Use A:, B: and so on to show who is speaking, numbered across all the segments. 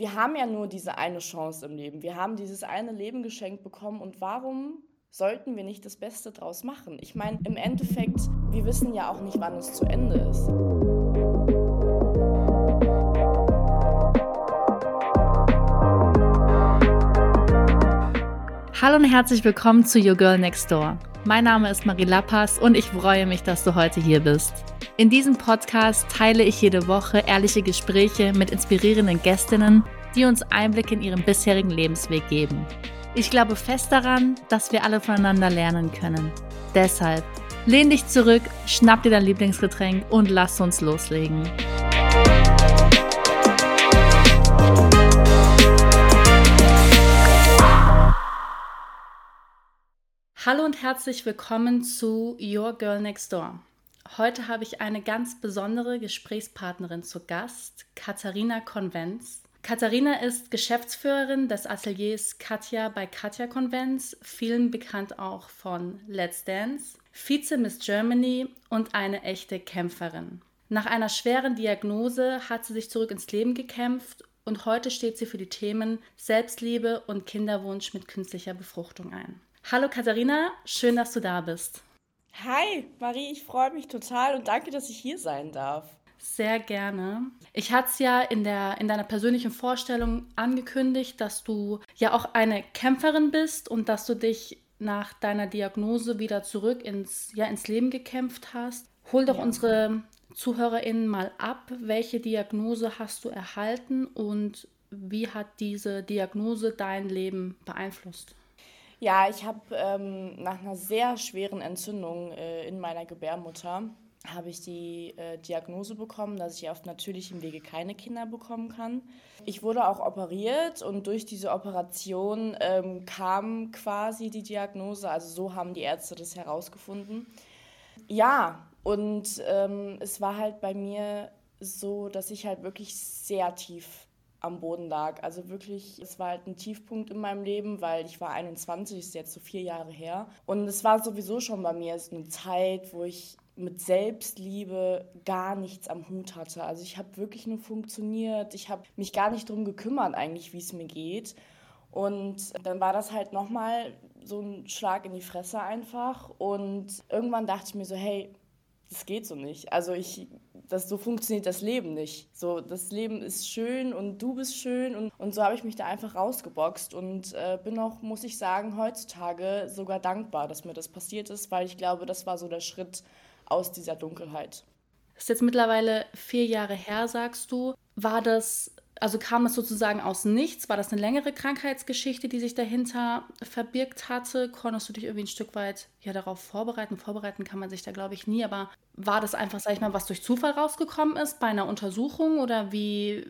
A: wir haben ja nur diese eine Chance im Leben. Wir haben dieses eine Leben geschenkt bekommen und warum sollten wir nicht das Beste draus machen? Ich meine, im Endeffekt, wir wissen ja auch nicht, wann es zu Ende ist.
B: Hallo und herzlich willkommen zu Your Girl Next Door. Mein Name ist Marie Lappas und ich freue mich, dass du heute hier bist. In diesem Podcast teile ich jede Woche ehrliche Gespräche mit inspirierenden Gästinnen, die uns Einblick in ihren bisherigen Lebensweg geben. Ich glaube fest daran, dass wir alle voneinander lernen können. Deshalb lehn dich zurück, schnapp dir dein Lieblingsgetränk und lass uns loslegen. Hallo und herzlich willkommen zu Your Girl Next Door. Heute habe ich eine ganz besondere Gesprächspartnerin zu Gast, Katharina Konvenz. Katharina ist Geschäftsführerin des Ateliers Katja bei Katja Konvenz, vielen bekannt auch von Let's Dance, Vize Miss Germany und eine echte Kämpferin. Nach einer schweren Diagnose hat sie sich zurück ins Leben gekämpft und heute steht sie für die Themen Selbstliebe und Kinderwunsch mit künstlicher Befruchtung ein. Hallo Katharina, schön, dass du da bist.
A: Hi, Marie, ich freue mich total und danke, dass ich hier sein darf.
B: Sehr gerne. Ich hatte es ja in, der, in deiner persönlichen Vorstellung angekündigt, dass du ja auch eine Kämpferin bist und dass du dich nach deiner Diagnose wieder zurück ins, ja, ins Leben gekämpft hast. Hol doch ja. unsere ZuhörerInnen mal ab. Welche Diagnose hast du erhalten und wie hat diese Diagnose dein Leben beeinflusst?
A: Ja, ich habe ähm, nach einer sehr schweren Entzündung äh, in meiner Gebärmutter habe ich die äh, Diagnose bekommen, dass ich auf natürlichem Wege keine Kinder bekommen kann. Ich wurde auch operiert und durch diese Operation ähm, kam quasi die Diagnose, also so haben die Ärzte das herausgefunden. Ja, und ähm, es war halt bei mir so, dass ich halt wirklich sehr tief am Boden lag. Also wirklich, es war halt ein Tiefpunkt in meinem Leben, weil ich war 21, ist jetzt so vier Jahre her. Und es war sowieso schon bei mir eine Zeit, wo ich mit Selbstliebe gar nichts am Hut hatte. Also ich habe wirklich nur funktioniert. Ich habe mich gar nicht darum gekümmert eigentlich, wie es mir geht. Und dann war das halt nochmal so ein Schlag in die Fresse einfach. Und irgendwann dachte ich mir so, hey, das geht so nicht. Also ich, das, so funktioniert das Leben nicht. So, das Leben ist schön und du bist schön und, und so habe ich mich da einfach rausgeboxt und äh, bin auch, muss ich sagen, heutzutage sogar dankbar, dass mir das passiert ist, weil ich glaube, das war so der Schritt aus dieser Dunkelheit.
B: Das ist jetzt mittlerweile vier Jahre her, sagst du. War das also kam es sozusagen aus nichts? War das eine längere Krankheitsgeschichte, die sich dahinter verbirgt hatte? Konntest du dich irgendwie ein Stück weit ja, darauf vorbereiten? Vorbereiten kann man sich da, glaube ich, nie. Aber war das einfach, sag ich mal, was durch Zufall rausgekommen ist bei einer Untersuchung? Oder wie,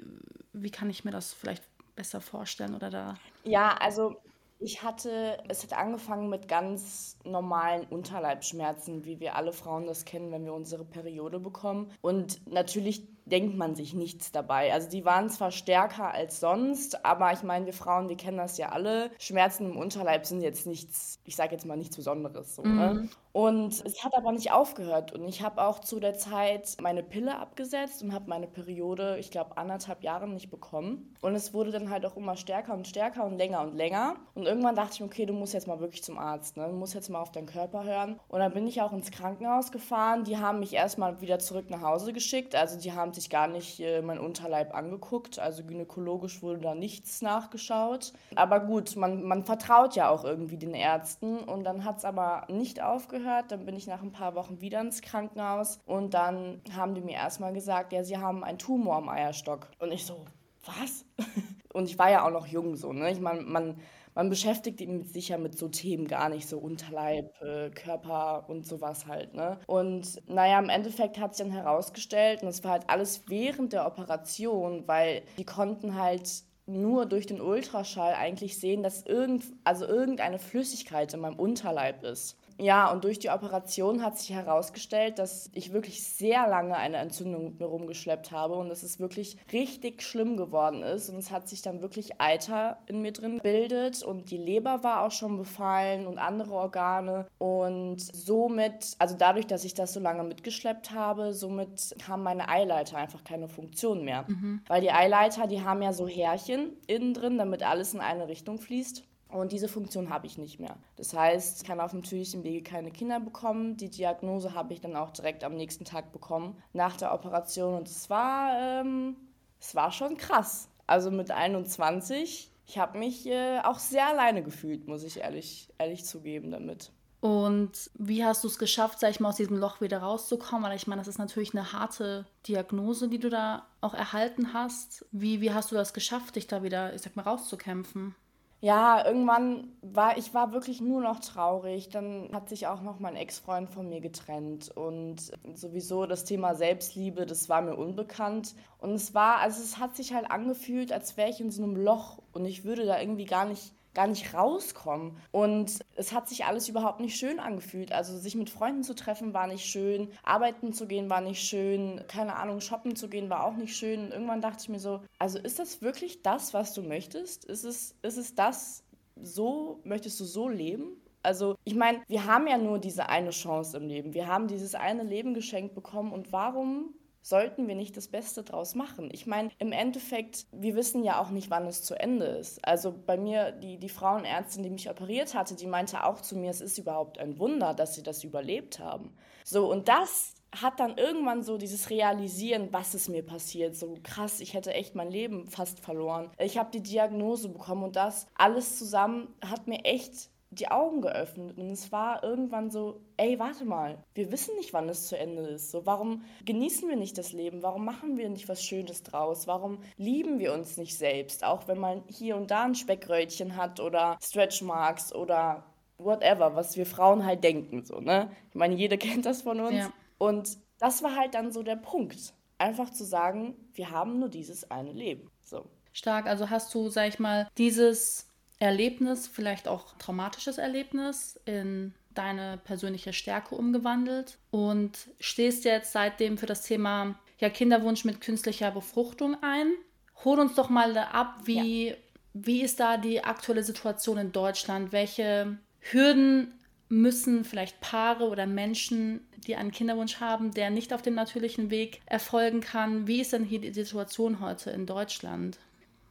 B: wie kann ich mir das vielleicht besser vorstellen? Oder da?
A: Ja, also ich hatte, es hat angefangen mit ganz normalen Unterleibschmerzen, wie wir alle Frauen das kennen, wenn wir unsere Periode bekommen. Und natürlich denkt man sich nichts dabei. Also die waren zwar stärker als sonst, aber ich meine, wir Frauen, wir kennen das ja alle. Schmerzen im Unterleib sind jetzt nichts, ich sage jetzt mal nichts Besonderes. So, ne? mhm. ne? Und es hat aber nicht aufgehört. Und ich habe auch zu der Zeit meine Pille abgesetzt und habe meine Periode, ich glaube, anderthalb Jahre nicht bekommen. Und es wurde dann halt auch immer stärker und stärker und länger und länger. Und irgendwann dachte ich, okay, du musst jetzt mal wirklich zum Arzt. Ne? Du musst jetzt mal auf deinen Körper hören. Und dann bin ich auch ins Krankenhaus gefahren. Die haben mich erstmal wieder zurück nach Hause geschickt. Also die haben sich gar nicht äh, mein Unterleib angeguckt. Also gynäkologisch wurde da nichts nachgeschaut. Aber gut, man, man vertraut ja auch irgendwie den Ärzten. Und dann hat es aber nicht aufgehört. Dann bin ich nach ein paar Wochen wieder ins Krankenhaus und dann haben die mir erstmal gesagt, ja, sie haben einen Tumor am Eierstock. Und ich so, was? und ich war ja auch noch jung so, ne? Ich meine, man, man beschäftigt sich ja mit so Themen gar nicht, so Unterleib, äh, Körper und sowas halt, ne? Und naja, im Endeffekt hat sich dann herausgestellt, und es war halt alles während der Operation, weil die konnten halt nur durch den Ultraschall eigentlich sehen, dass irgend, also irgendeine Flüssigkeit in meinem Unterleib ist Ja, und durch die Operation hat sich herausgestellt, dass ich wirklich sehr lange eine Entzündung mit mir rumgeschleppt habe und dass es wirklich richtig schlimm geworden ist. Und es hat sich dann wirklich Eiter in mir drin bildet und die Leber war auch schon befallen und andere Organe. Und somit, also dadurch, dass ich das so lange mitgeschleppt habe, somit haben meine Eileiter einfach keine Funktion mehr. Mhm. Weil die Eileiter, die haben ja so Härchen innen drin, damit alles in eine Richtung fließt. Und diese Funktion habe ich nicht mehr. Das heißt, ich kann auf dem natürlichen Wege keine Kinder bekommen. Die Diagnose habe ich dann auch direkt am nächsten Tag bekommen, nach der Operation. Und es war, ähm, es war schon krass. Also mit 21, ich habe mich äh, auch sehr alleine gefühlt, muss ich ehrlich, ehrlich zugeben damit.
B: Und wie hast du es geschafft, sag ich mal, aus diesem Loch wieder rauszukommen? Weil ich meine, das ist natürlich eine harte Diagnose, die du da auch erhalten hast. Wie, wie hast du das geschafft, dich da wieder, ich sag mal, rauszukämpfen?
A: Ja, irgendwann war ich war wirklich nur noch traurig. Dann hat sich auch noch mein Ex-Freund von mir getrennt. Und sowieso das Thema Selbstliebe, das war mir unbekannt. Und es war also es hat sich halt angefühlt, als wäre ich in so einem Loch. Und ich würde da irgendwie gar nicht gar nicht rauskommen. Und es hat sich alles überhaupt nicht schön angefühlt. Also sich mit Freunden zu treffen war nicht schön, arbeiten zu gehen war nicht schön, keine Ahnung, shoppen zu gehen war auch nicht schön. Und irgendwann dachte ich mir so, also ist das wirklich das, was du möchtest? Ist es, ist es das, so, möchtest du so leben? Also ich meine, wir haben ja nur diese eine Chance im Leben. Wir haben dieses eine Leben geschenkt bekommen und warum sollten wir nicht das Beste draus machen? Ich meine, im Endeffekt, wir wissen ja auch nicht, wann es zu Ende ist. Also bei mir, die, die Frauenärztin, die mich operiert hatte, die meinte auch zu mir, es ist überhaupt ein Wunder, dass sie das überlebt haben. So, und das hat dann irgendwann so dieses Realisieren, was ist mir passiert. So krass, ich hätte echt mein Leben fast verloren. Ich habe die Diagnose bekommen und das alles zusammen hat mir echt die Augen geöffnet und es war irgendwann so, ey, warte mal, wir wissen nicht, wann es zu Ende ist. So, warum genießen wir nicht das Leben? Warum machen wir nicht was Schönes draus? Warum lieben wir uns nicht selbst? Auch wenn man hier und da ein Speckröllchen hat oder Stretch Marks oder whatever, was wir Frauen halt denken, so, ne? Ich meine, jeder kennt das von uns. Ja. Und das war halt dann so der Punkt. Einfach zu sagen, wir haben nur dieses eine Leben. So.
B: Stark, also hast du, sag ich mal, dieses Erlebnis, vielleicht auch traumatisches Erlebnis, in deine persönliche Stärke umgewandelt und stehst jetzt seitdem für das Thema ja, Kinderwunsch mit künstlicher Befruchtung ein. Hol uns doch mal ab, wie, ja. wie ist da die aktuelle Situation in Deutschland? Welche Hürden müssen vielleicht Paare oder Menschen, die einen Kinderwunsch haben, der nicht auf dem natürlichen Weg erfolgen kann? Wie ist denn hier die Situation heute in Deutschland?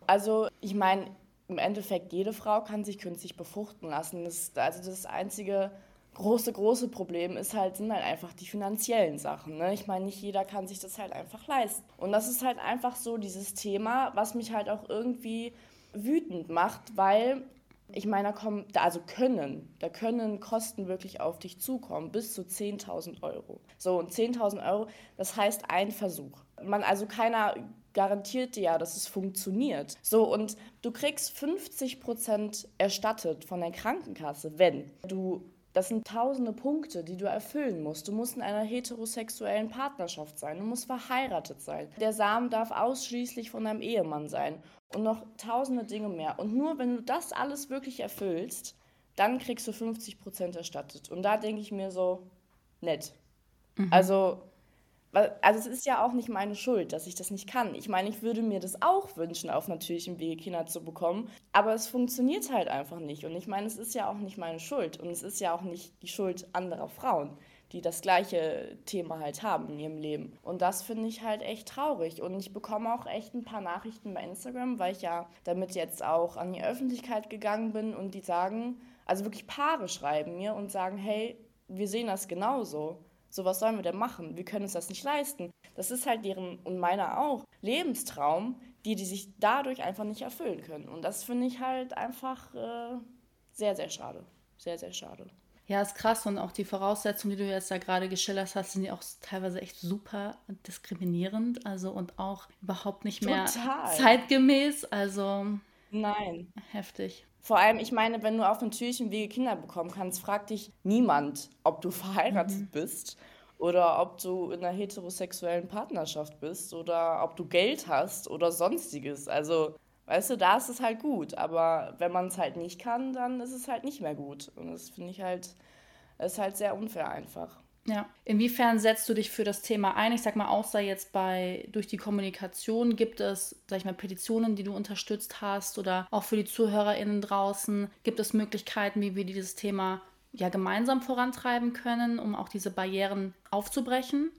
A: Also ich meine, im Endeffekt jede Frau kann sich künstlich befruchten lassen. Das, also das einzige große, große Problem ist halt, sind halt einfach die finanziellen Sachen. Ne? Ich meine, nicht jeder kann sich das halt einfach leisten. Und das ist halt einfach so dieses Thema, was mich halt auch irgendwie wütend macht, weil ich meine, da kommen, also können, da können Kosten wirklich auf dich zukommen, bis zu 10.000 Euro. So, und 10.000 Euro, das heißt ein Versuch. Man, also keiner garantiert dir ja, dass es funktioniert. So, und du kriegst 50 Prozent erstattet von der Krankenkasse, wenn du das sind tausende Punkte, die du erfüllen musst. Du musst in einer heterosexuellen Partnerschaft sein. Du musst verheiratet sein. Der Samen darf ausschließlich von deinem Ehemann sein. Und noch tausende Dinge mehr. Und nur wenn du das alles wirklich erfüllst, dann kriegst du 50 Prozent erstattet. Und da denke ich mir so, nett. Mhm. Also also es ist ja auch nicht meine Schuld, dass ich das nicht kann. Ich meine, ich würde mir das auch wünschen, auf natürlichem Wege Kinder zu bekommen, aber es funktioniert halt einfach nicht. Und ich meine, es ist ja auch nicht meine Schuld und es ist ja auch nicht die Schuld anderer Frauen, die das gleiche Thema halt haben in ihrem Leben. Und das finde ich halt echt traurig. Und ich bekomme auch echt ein paar Nachrichten bei Instagram, weil ich ja damit jetzt auch an die Öffentlichkeit gegangen bin und die sagen, also wirklich Paare schreiben mir und sagen, hey, wir sehen das genauso. So, was sollen wir denn machen? Wir können uns das nicht leisten. Das ist halt deren und meiner auch Lebenstraum, die die sich dadurch einfach nicht erfüllen können. Und das finde ich halt einfach äh, sehr, sehr schade. Sehr, sehr schade.
B: Ja, ist krass und auch die Voraussetzungen, die du jetzt da gerade geschildert hast, sind ja auch teilweise echt super diskriminierend, also und auch überhaupt nicht mehr Total. zeitgemäß, also
A: nein,
B: heftig.
A: Vor allem, ich meine, wenn du auf natürlichem Wege Kinder bekommen kannst, fragt dich niemand, ob du verheiratet mhm. bist oder ob du in einer heterosexuellen Partnerschaft bist oder ob du Geld hast oder sonstiges. Also, weißt du, da ist es halt gut. Aber wenn man es halt nicht kann, dann ist es halt nicht mehr gut. Und das finde ich halt ist halt sehr unfair einfach.
B: Ja. Inwiefern setzt du dich für das Thema ein? Ich sag mal, außer jetzt bei durch die Kommunikation gibt es, sag ich mal, Petitionen, die du unterstützt hast oder auch für die ZuhörerInnen draußen, gibt es Möglichkeiten, wie wir dieses Thema ja gemeinsam vorantreiben können, um auch diese Barrieren aufzubrechen?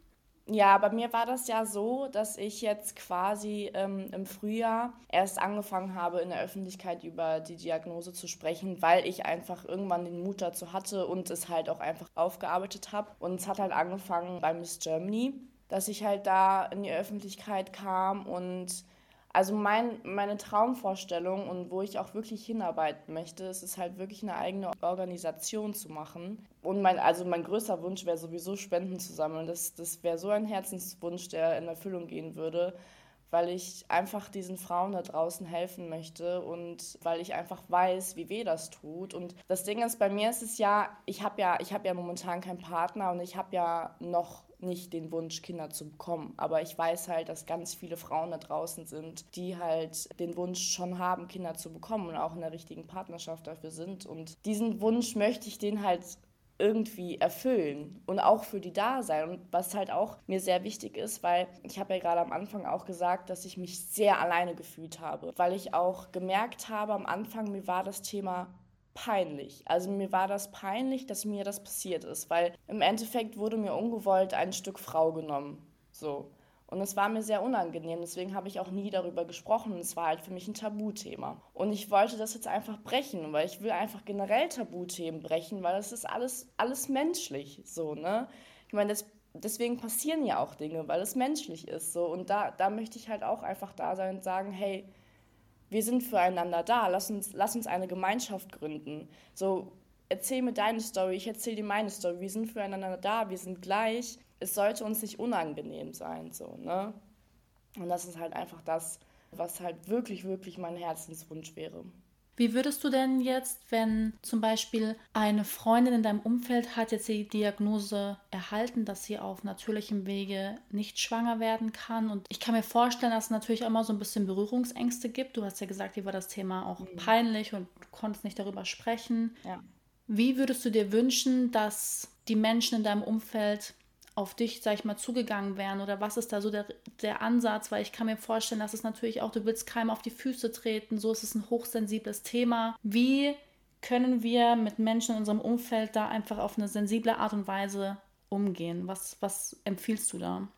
A: Ja, bei mir war das ja so, dass ich jetzt quasi ähm, im Frühjahr erst angefangen habe, in der Öffentlichkeit über die Diagnose zu sprechen, weil ich einfach irgendwann den Mut dazu hatte und es halt auch einfach aufgearbeitet habe. Und es hat halt angefangen bei Miss Germany, dass ich halt da in die Öffentlichkeit kam und also mein, meine Traumvorstellung und wo ich auch wirklich hinarbeiten möchte, ist es halt wirklich eine eigene Organisation zu machen. Und mein, also mein größter Wunsch wäre sowieso Spenden zu sammeln. Das, das wäre so ein Herzenswunsch, der in Erfüllung gehen würde, weil ich einfach diesen Frauen da draußen helfen möchte und weil ich einfach weiß, wie weh das tut. Und das Ding ist, bei mir ist es ja, ich habe ja, ich habe ja momentan keinen Partner und ich habe ja noch nicht den Wunsch, Kinder zu bekommen. Aber ich weiß halt, dass ganz viele Frauen da draußen sind, die halt den Wunsch schon haben, Kinder zu bekommen und auch in der richtigen Partnerschaft dafür sind. Und diesen Wunsch möchte ich denen halt irgendwie erfüllen und auch für die da sein. Und was halt auch mir sehr wichtig ist, weil ich habe ja gerade am Anfang auch gesagt, dass ich mich sehr alleine gefühlt habe, weil ich auch gemerkt habe am Anfang, mir war das Thema peinlich. Also mir war das peinlich, dass mir das passiert ist, weil im Endeffekt wurde mir ungewollt ein Stück Frau genommen. So. Und es war mir sehr unangenehm, deswegen habe ich auch nie darüber gesprochen. Es war halt für mich ein Tabuthema. Und ich wollte das jetzt einfach brechen, weil ich will einfach generell Tabuthemen brechen, weil das ist alles, alles menschlich. So, ne? Ich meine, das, deswegen passieren ja auch Dinge, weil es menschlich ist. So. Und da, da möchte ich halt auch einfach da sein und sagen, hey, wir sind füreinander da, lass uns, lass uns eine Gemeinschaft gründen. So, erzähl mir deine Story, ich erzähle dir meine Story, wir sind füreinander da, wir sind gleich. Es sollte uns nicht unangenehm sein, so, ne? Und das ist halt einfach das, was halt wirklich, wirklich mein Herzenswunsch wäre.
B: Wie würdest du denn jetzt, wenn zum Beispiel eine Freundin in deinem Umfeld hat jetzt die Diagnose erhalten, dass sie auf natürlichem Wege nicht schwanger werden kann? Und ich kann mir vorstellen, dass es natürlich auch immer so ein bisschen Berührungsängste gibt. Du hast ja gesagt, dir war das Thema auch mhm. peinlich und du konntest nicht darüber sprechen. Ja. Wie würdest du dir wünschen, dass die Menschen in deinem Umfeld auf dich, sag ich mal, zugegangen wären? Oder was ist da so der, der Ansatz? Weil ich kann mir vorstellen, dass es natürlich auch, du willst keinem auf die Füße treten, so ist es ein hochsensibles Thema. Wie können wir mit Menschen in unserem Umfeld da einfach auf eine sensible Art und Weise umgehen? Was, was empfiehlst du da?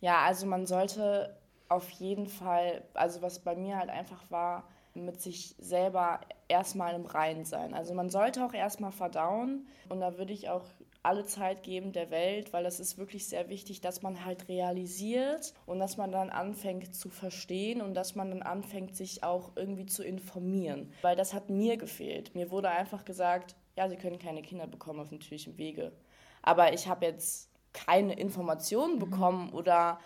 A: Ja, also man sollte auf jeden Fall, also was bei mir halt einfach war, mit sich selber erstmal im Reinen sein. Also man sollte auch erstmal verdauen und da würde ich auch alle Zeit geben der Welt, weil es ist wirklich sehr wichtig, dass man halt realisiert und dass man dann anfängt zu verstehen und dass man dann anfängt, sich auch irgendwie zu informieren. Weil das hat mir gefehlt. Mir wurde einfach gesagt, ja, sie können keine Kinder bekommen auf natürlichem Wege. Aber ich habe jetzt keine Informationen bekommen oder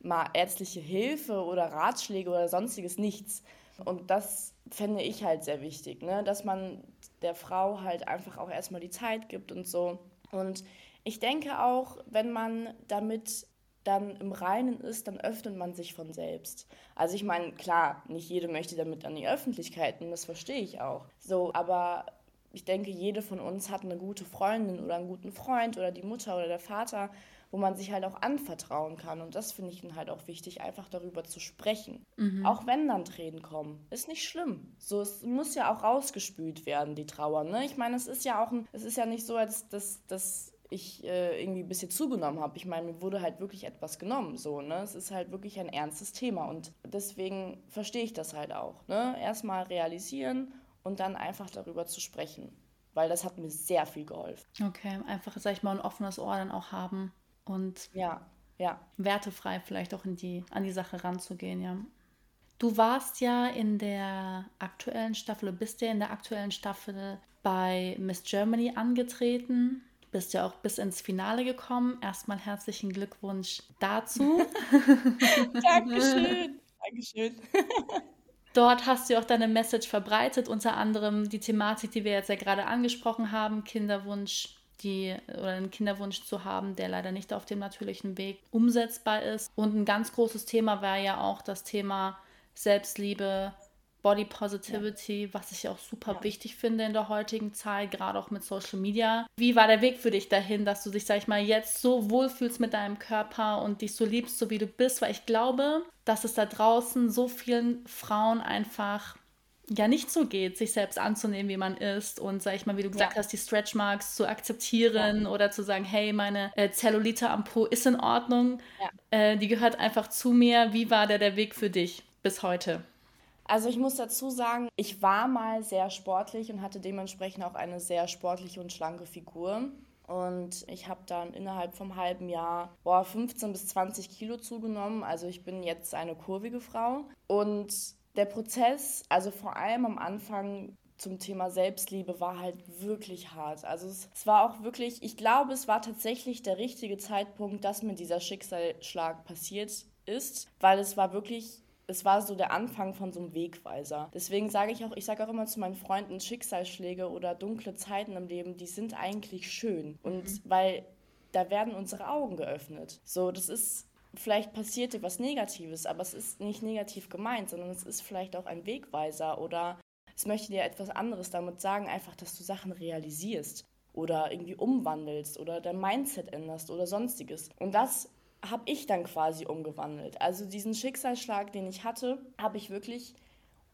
A: mal ärztliche Hilfe oder Ratschläge oder sonstiges, nichts. Und das fände ich halt sehr wichtig, ne? dass man der Frau halt einfach auch erstmal die Zeit gibt und so. Und ich denke auch, wenn man damit dann im Reinen ist, dann öffnet man sich von selbst. Also ich meine, klar, nicht jede möchte damit an die Öffentlichkeit, und das verstehe ich auch. So, aber ich denke, jede von uns hat eine gute Freundin oder einen guten Freund oder die Mutter oder der Vater, wo man sich halt auch anvertrauen kann. Und das finde ich dann halt auch wichtig, einfach darüber zu sprechen. Mhm. Auch wenn dann Tränen kommen. Ist nicht schlimm. So, es muss ja auch rausgespült werden, die Trauer. Ne? Ich meine, es ist ja auch ein, es ist ja nicht so, als dass, dass ich äh, irgendwie ein bisschen zugenommen habe. Ich meine, mir wurde halt wirklich etwas genommen. So, ne? Es ist halt wirklich ein ernstes Thema. Und deswegen verstehe ich das halt auch. Ne? Erstmal realisieren und dann einfach darüber zu sprechen. Weil das hat mir sehr viel geholfen.
B: Okay, einfach, sag ich mal, ein offenes Ohr dann auch haben und
A: ja, ja.
B: wertefrei vielleicht auch in die, an die Sache ranzugehen, ja. Du warst ja in der aktuellen Staffel, du bist ja in der aktuellen Staffel bei Miss Germany angetreten, bist ja auch bis ins Finale gekommen. Erstmal herzlichen Glückwunsch dazu.
A: Dankeschön. Dankeschön.
B: Dort hast du auch deine Message verbreitet, unter anderem die Thematik, die wir jetzt ja gerade angesprochen haben, Kinderwunsch, die oder einen Kinderwunsch zu haben, der leider nicht auf dem natürlichen Weg umsetzbar ist. Und ein ganz großes Thema wäre ja auch das Thema Selbstliebe, Body Positivity, ja. was ich auch super ja. wichtig finde in der heutigen Zeit, gerade auch mit Social Media. Wie war der Weg für dich dahin, dass du dich, sag ich mal, jetzt so wohlfühlst mit deinem Körper und dich so liebst, so wie du bist? Weil ich glaube, dass es da draußen so vielen Frauen einfach ja nicht so geht, sich selbst anzunehmen, wie man ist und, sag ich mal, wie du gesagt ja. hast, die Stretchmarks zu akzeptieren ja. oder zu sagen, hey, meine äh, Zellulite am Po ist in Ordnung, ja. äh, die gehört einfach zu mir. Wie war der der Weg für dich bis heute?
A: Also ich muss dazu sagen, ich war mal sehr sportlich und hatte dementsprechend auch eine sehr sportliche und schlanke Figur. Und ich habe dann innerhalb vom halben Jahr boah, 15 bis 20 Kilo zugenommen. Also ich bin jetzt eine kurvige Frau. Und der Prozess, also vor allem am Anfang zum Thema Selbstliebe, war halt wirklich hart. Also es, es, war auch wirklich, ich glaube, es war tatsächlich der richtige Zeitpunkt, dass mir dieser Schicksalsschlag passiert ist, weil es war wirklich es war so der Anfang von so einem Wegweiser. Deswegen sage ich auch, ich sage auch immer zu meinen Freunden, Schicksalsschläge oder dunkle Zeiten im Leben, die sind eigentlich schön. Und mhm. weil da werden unsere Augen geöffnet. So, das ist vielleicht passiert dir was Negatives, aber es ist nicht negativ gemeint, sondern es ist vielleicht auch ein Wegweiser oder es möchte dir etwas anderes damit sagen, einfach, dass du Sachen realisierst oder irgendwie umwandelst oder dein Mindset änderst oder sonstiges. Und das habe ich dann quasi umgewandelt. Also diesen Schicksalsschlag, den ich hatte, habe ich wirklich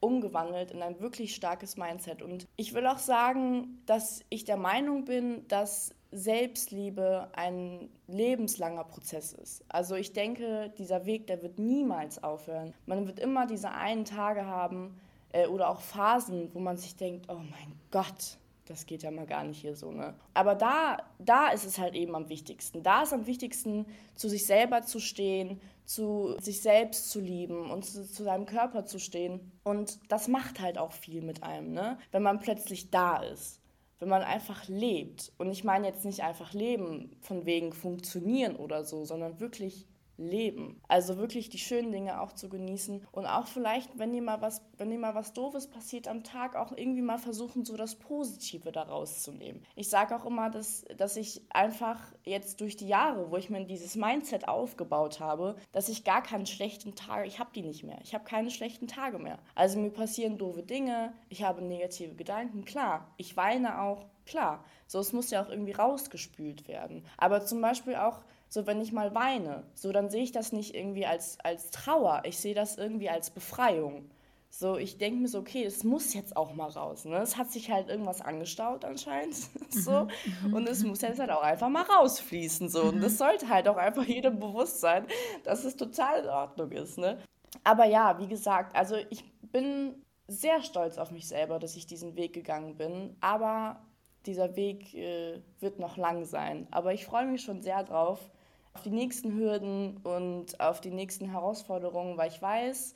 A: umgewandelt in ein wirklich starkes Mindset. Und ich will auch sagen, dass ich der Meinung bin, dass Selbstliebe ein lebenslanger Prozess ist. Also ich denke, dieser Weg, der wird niemals aufhören. Man wird immer diese einen Tage haben äh, oder auch Phasen, wo man sich denkt, oh mein Gott, das geht ja mal gar nicht hier so, ne? Aber da, da ist es halt eben am wichtigsten. Da ist am wichtigsten, zu sich selber zu stehen, zu sich selbst zu lieben und zu, zu seinem Körper zu stehen. Und das macht halt auch viel mit einem, ne? Wenn man plötzlich da ist wenn man einfach lebt. Und ich meine jetzt nicht einfach leben von wegen funktionieren oder so, sondern wirklich leben. Also wirklich die schönen Dinge auch zu genießen und auch vielleicht, wenn dir mal was, wenn dir mal was Doofes passiert am Tag, auch irgendwie mal versuchen, so das Positive daraus zu nehmen. Ich sage auch immer, dass, dass ich einfach jetzt durch die Jahre, wo ich mir dieses Mindset aufgebaut habe, dass ich gar keinen schlechten Tag, ich habe die nicht mehr. Ich habe keine schlechten Tage mehr. Also mir passieren doofe Dinge, ich habe negative Gedanken, klar. Ich weine auch, klar. So, es muss ja auch irgendwie rausgespült werden. Aber zum Beispiel auch so, wenn ich mal weine, so, dann sehe ich das nicht irgendwie als, als Trauer. Ich sehe das irgendwie als Befreiung. So, ich denke mir so, okay, es muss jetzt auch mal raus. Ne? Es hat sich halt irgendwas angestaut anscheinend. so. Mhm, mhm, und es mhm. muss jetzt halt auch einfach mal rausfließen. So. Und das sollte halt auch einfach jedem bewusst sein, dass es total in Ordnung ist. Ne? Aber ja, wie gesagt, also ich bin sehr stolz auf mich selber, dass ich diesen Weg gegangen bin. Aber dieser Weg äh, wird noch lang sein. Aber ich freue mich schon sehr drauf, auf die nächsten Hürden und auf die nächsten Herausforderungen, weil ich weiß,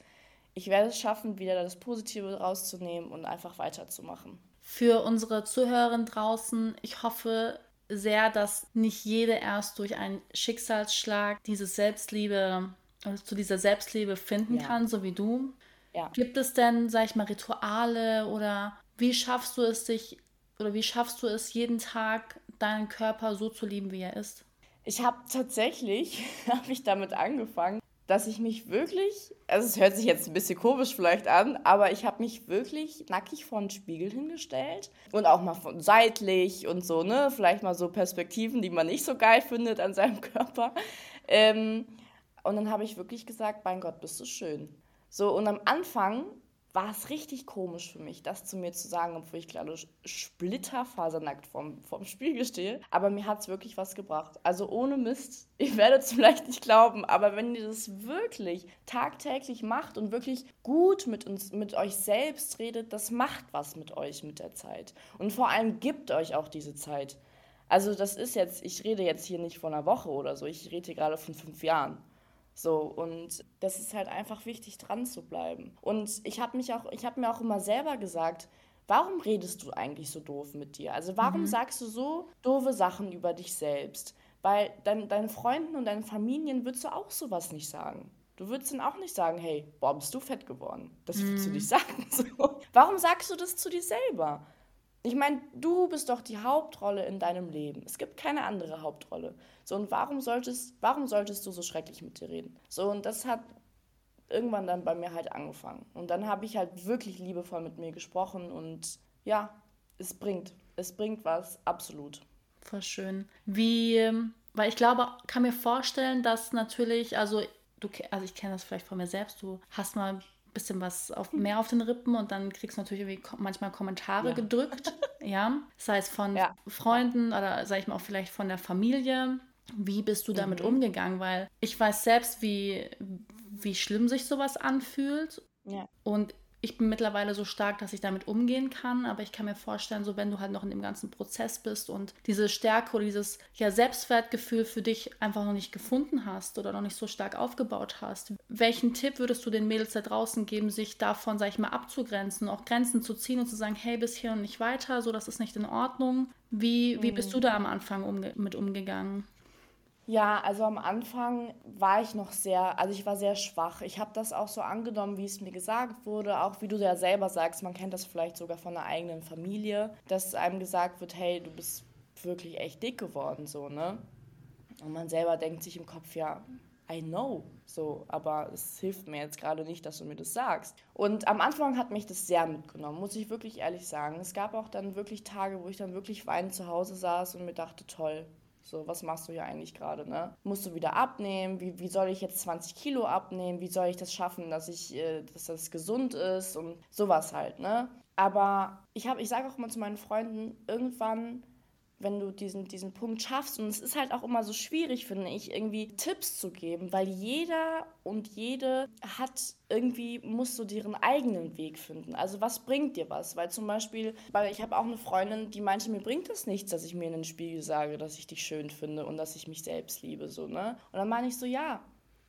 A: ich werde es schaffen, wieder das Positive rauszunehmen und einfach weiterzumachen.
B: Für unsere Zuhörerinnen draußen, ich hoffe sehr, dass nicht jede erst durch einen Schicksalsschlag diese Selbstliebe, also zu dieser Selbstliebe finden ja. kann, so wie du. Ja. Gibt es denn, sag ich mal, Rituale oder wie schaffst du es, sich oder wie schaffst du es, jeden Tag deinen Körper so zu lieben, wie er ist?
A: Ich habe tatsächlich, habe ich damit angefangen, dass ich mich wirklich, also es hört sich jetzt ein bisschen komisch vielleicht an, aber ich habe mich wirklich nackig vor den Spiegel hingestellt und auch mal von seitlich und so, ne, vielleicht mal so Perspektiven, die man nicht so geil findet an seinem Körper. Ähm, und dann habe ich wirklich gesagt, mein Gott, bist du schön. So, und am Anfang war es richtig komisch für mich, das zu mir zu sagen, obwohl ich gerade splitterfasernackt vorm, vorm Spiegel stehe. Aber mir hat es wirklich was gebracht. Also ohne Mist, ihr werdet es vielleicht nicht glauben, aber wenn ihr das wirklich tagtäglich macht und wirklich gut mit uns, mit euch selbst redet, das macht was mit euch mit der Zeit. Und vor allem gibt euch auch diese Zeit. Also das ist jetzt, ich rede jetzt hier nicht von einer Woche oder so, ich rede hier gerade von fünf Jahren. So, und das ist halt einfach wichtig, dran zu bleiben. Und ich habe mich auch, ich habe mir auch immer selber gesagt, warum redest du eigentlich so doof mit dir? Also warum mhm. sagst du so doofe Sachen über dich selbst? Weil dein, deinen Freunden und deinen Familien würdest du auch sowas nicht sagen. Du würdest dann auch nicht sagen, hey, boah, bist du fett geworden. Das mhm. würdest du nicht sagen. So. Warum sagst du das zu dir selber? Ich meine, du bist doch die Hauptrolle in deinem Leben. Es gibt keine andere Hauptrolle. So, und warum solltest, warum solltest du so schrecklich mit dir reden? So, und das hat irgendwann dann bei mir halt angefangen. Und dann habe ich halt wirklich liebevoll mit mir gesprochen und ja, es bringt. Es bringt was, absolut.
B: Voll schön. Wie, ähm, weil ich glaube, kann mir vorstellen, dass natürlich, also du, also ich kenne das vielleicht von mir selbst, du hast mal bisschen was auf, mehr auf den Rippen und dann kriegst du natürlich irgendwie manchmal Kommentare ja. gedrückt, ja, sei es von ja. Freunden oder sag ich mal auch vielleicht von der Familie. Wie bist du damit mhm. umgegangen? Weil ich weiß selbst, wie, wie schlimm sich sowas anfühlt. Ja. Und ich bin mittlerweile so stark, dass ich damit umgehen kann, aber ich kann mir vorstellen, so wenn du halt noch in dem ganzen Prozess bist und diese Stärke oder dieses ja, Selbstwertgefühl für dich einfach noch nicht gefunden hast oder noch nicht so stark aufgebaut hast, welchen Tipp würdest du den Mädels da draußen geben, sich davon, sag ich mal, abzugrenzen, auch Grenzen zu ziehen und zu sagen, hey, bis hier und nicht weiter, so das ist nicht in Ordnung. Wie, wie bist du da am Anfang umge mit umgegangen?
A: Ja, also am Anfang war ich noch sehr, also ich war sehr schwach. Ich habe das auch so angenommen, wie es mir gesagt wurde, auch wie du ja selber sagst, man kennt das vielleicht sogar von der eigenen Familie, dass einem gesagt wird, hey, du bist wirklich echt dick geworden, so, ne? Und man selber denkt sich im Kopf, ja, I know, so, aber es hilft mir jetzt gerade nicht, dass du mir das sagst. Und am Anfang hat mich das sehr mitgenommen, muss ich wirklich ehrlich sagen. Es gab auch dann wirklich Tage, wo ich dann wirklich weinend zu Hause saß und mir dachte, toll, so, was machst du hier eigentlich gerade, ne? Musst du wieder abnehmen? Wie, wie soll ich jetzt 20 Kilo abnehmen? Wie soll ich das schaffen, dass ich, äh, dass das gesund ist und sowas halt, ne? Aber ich ich sage auch immer zu meinen Freunden, irgendwann wenn du diesen, diesen Punkt schaffst. Und es ist halt auch immer so schwierig, finde ich, irgendwie Tipps zu geben, weil jeder und jede hat irgendwie, muss so ihren eigenen Weg finden. Also was bringt dir was? Weil zum Beispiel, weil ich habe auch eine Freundin, die meinte, mir bringt das nichts, dass ich mir in den Spiegel sage, dass ich dich schön finde und dass ich mich selbst liebe, so, ne? Und dann meine ich so, ja,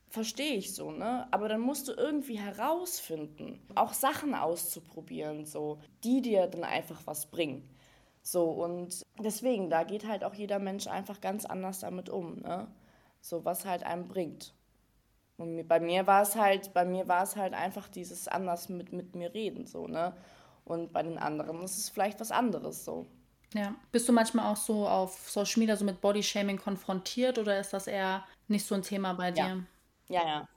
A: verstehe ich so, ne? Aber dann musst du irgendwie herausfinden, auch Sachen auszuprobieren, so, die dir dann einfach was bringen. So, und deswegen, da geht halt auch jeder Mensch einfach ganz anders damit um, ne? So, was halt einem bringt. Und bei mir war es halt, bei mir war es halt einfach dieses anders mit, mit mir reden, so, ne? Und bei den anderen ist es vielleicht was anderes so.
B: Ja. Bist du manchmal auch so auf Social Media so mit Bodyshaming konfrontiert oder ist das eher nicht so ein Thema bei dir?
A: Ja, ja. ja.